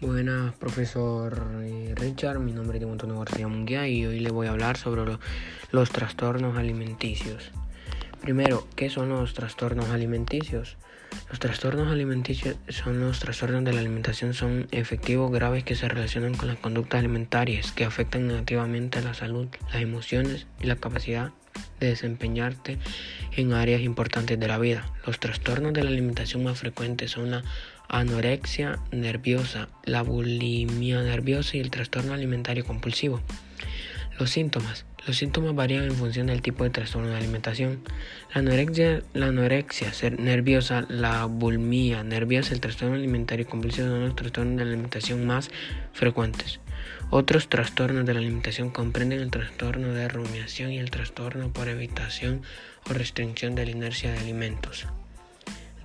Buenas, profesor eh, Richard. Mi nombre es Antonio García Munguía y hoy le voy a hablar sobre lo- los trastornos alimenticios. Primero, ¿qué son los trastornos alimenticios? Los trastornos alimenticios son los trastornos de la alimentación, son efectivos graves que se relacionan con las conductas alimentarias que afectan negativamente a la salud, las emociones y la capacidad de desempeñarte en áreas importantes de la vida. Los trastornos de la alimentación más frecuentes son la anorexia nerviosa, la bulimia nerviosa y el trastorno alimentario compulsivo. Los síntomas. Los síntomas varían en función del tipo de trastorno de alimentación. La anorexia, la anorexia nerviosa, la bulimia nerviosa, el trastorno alimentario compulsivo son los trastornos de alimentación más frecuentes. Otros trastornos de la alimentación comprenden el trastorno de rumiación y el trastorno por evitación o restricción de la inercia de alimentos.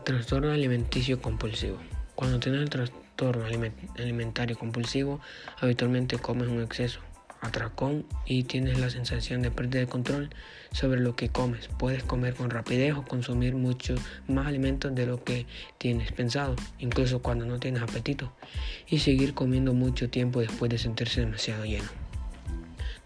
Trastorno alimenticio compulsivo. Cuando tienes el trastorno aliment- alimentario compulsivo, habitualmente comes un exceso, atracón y tienes la sensación de pérdida de control sobre lo que comes. Puedes comer con rapidez o consumir mucho más alimentos de lo que tienes pensado, incluso cuando no tienes apetito, y seguir comiendo mucho tiempo después de sentirse demasiado lleno.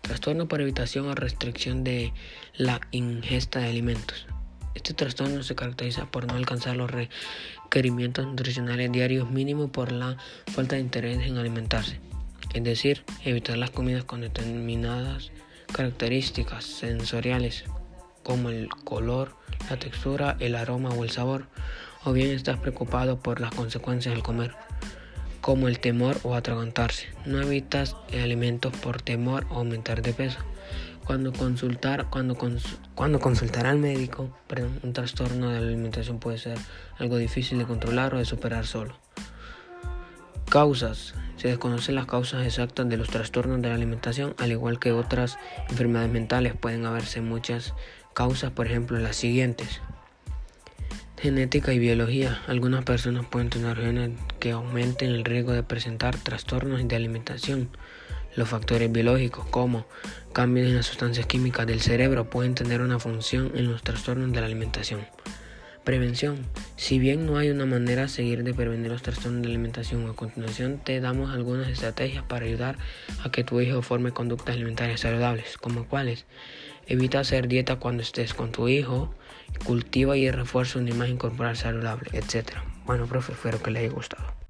Trastorno por evitación o restricción de la ingesta de alimentos. Este trastorno se caracteriza por no alcanzar los requerimientos nutricionales diarios mínimos por la falta de interés en alimentarse, es decir, evitar las comidas con determinadas características sensoriales como el color, la textura, el aroma o el sabor, o bien estás preocupado por las consecuencias del comer como el temor o atragantarse. No evitas alimentos por temor o aumentar de peso. Cuando consultar, cuando, cons- cuando consultar al médico, perdón, un trastorno de la alimentación puede ser algo difícil de controlar o de superar solo. Causas. Se desconocen las causas exactas de los trastornos de la alimentación, al igual que otras enfermedades mentales. Pueden haberse muchas causas, por ejemplo, las siguientes. Genética y biología. Algunas personas pueden tener genes que aumenten el riesgo de presentar trastornos de alimentación. Los factores biológicos como cambios en las sustancias químicas del cerebro pueden tener una función en los trastornos de la alimentación. Prevención. Si bien no hay una manera a seguir de prevenir los trastornos de alimentación, a continuación te damos algunas estrategias para ayudar a que tu hijo forme conductas alimentarias saludables, como cuáles. Evita hacer dieta cuando estés con tu hijo, cultiva y refuerza una imagen corporal saludable, etc. Bueno, profe, espero que les haya gustado.